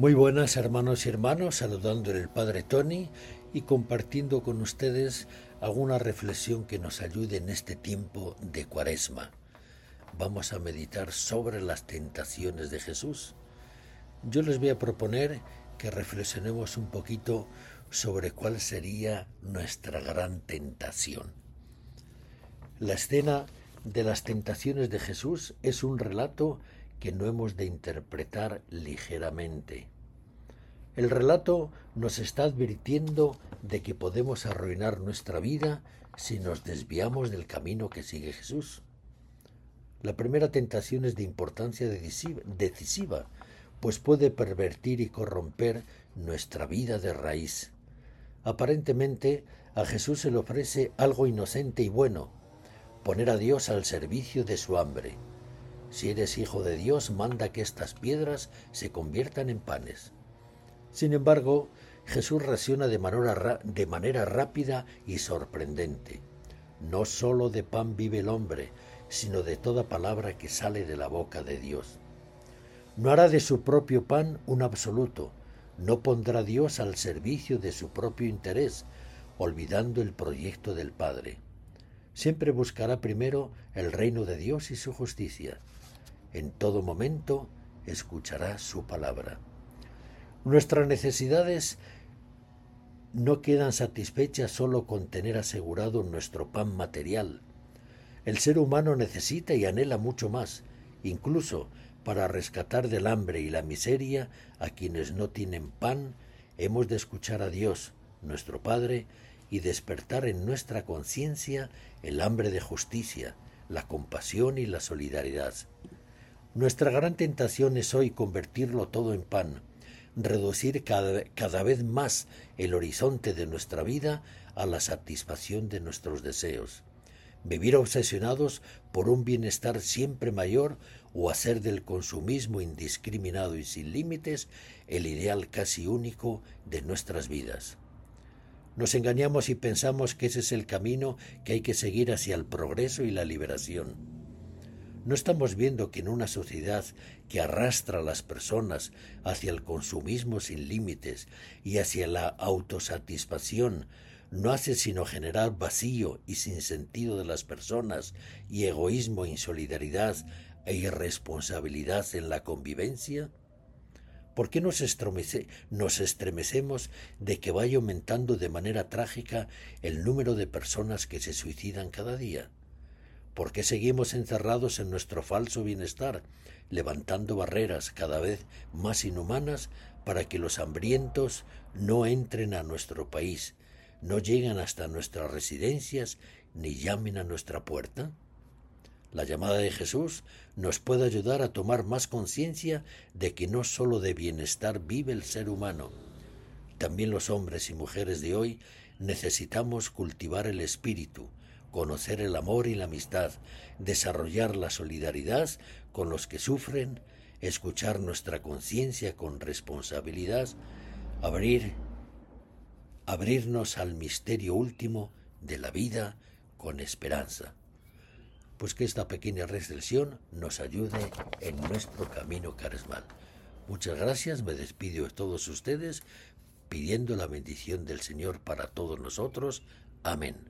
Muy buenas hermanos y hermanos, saludando el Padre Tony y compartiendo con ustedes alguna reflexión que nos ayude en este tiempo de cuaresma. Vamos a meditar sobre las tentaciones de Jesús. Yo les voy a proponer que reflexionemos un poquito sobre cuál sería nuestra gran tentación. La escena de las tentaciones de Jesús es un relato que no hemos de interpretar ligeramente. El relato nos está advirtiendo de que podemos arruinar nuestra vida si nos desviamos del camino que sigue Jesús. La primera tentación es de importancia decisiva, pues puede pervertir y corromper nuestra vida de raíz. Aparentemente, a Jesús se le ofrece algo inocente y bueno, poner a Dios al servicio de su hambre. Si eres hijo de Dios, manda que estas piedras se conviertan en panes. Sin embargo, Jesús reacciona de manera, de manera rápida y sorprendente. No sólo de pan vive el hombre, sino de toda palabra que sale de la boca de Dios. No hará de su propio pan un absoluto, no pondrá Dios al servicio de su propio interés, olvidando el proyecto del Padre. Siempre buscará primero el reino de Dios y su justicia en todo momento escuchará su palabra. Nuestras necesidades no quedan satisfechas solo con tener asegurado nuestro pan material. El ser humano necesita y anhela mucho más, incluso para rescatar del hambre y la miseria a quienes no tienen pan, hemos de escuchar a Dios, nuestro Padre, y despertar en nuestra conciencia el hambre de justicia, la compasión y la solidaridad. Nuestra gran tentación es hoy convertirlo todo en pan, reducir cada, vez más el horizonte de nuestra vida a la satisfacción de nuestros deseos, vivir obsesionados por un bienestar siempre mayor o hacer del consumismo indiscriminado y sin límites el ideal casi único de nuestras vidas. Nos engañamos y pensamos que ese es el camino que hay que seguir hacia el progreso y la liberación. ¿No estamos viendo que en una sociedad que arrastra a las personas hacia el consumismo sin límites y hacia la autosatisfacción no hace sino generar vacío y sin sentido de las personas y egoísmo, insolidaridad e irresponsabilidad en la convivencia? ¿Por qué nos, nos estremecemos de que vaya aumentando de manera trágica el número de personas que se suicidan cada día? ¿Por qué seguimos encerrados en nuestro falso bienestar, levantando barreras cada vez más inhumanas para que los hambrientos no entren a nuestro país, no lleguen hasta nuestras residencias ni llamen a nuestra puerta? La llamada de Jesús nos puede ayudar a tomar más conciencia de que no sólo de bienestar vive el ser humano, también los hombres y mujeres de hoy necesitamos cultivar el espíritu, conocer el amor y la amistad, desarrollar la solidaridad con los que sufren, escuchar nuestra conciencia con responsabilidad, abrir abrirnos al misterio último de la vida con esperanza. Pues que esta pequeña reflexión nos ayude en nuestro camino carismal. Muchas gracias, me despido de todos ustedes pidiendo la bendición del Señor para todos nosotros. Amén.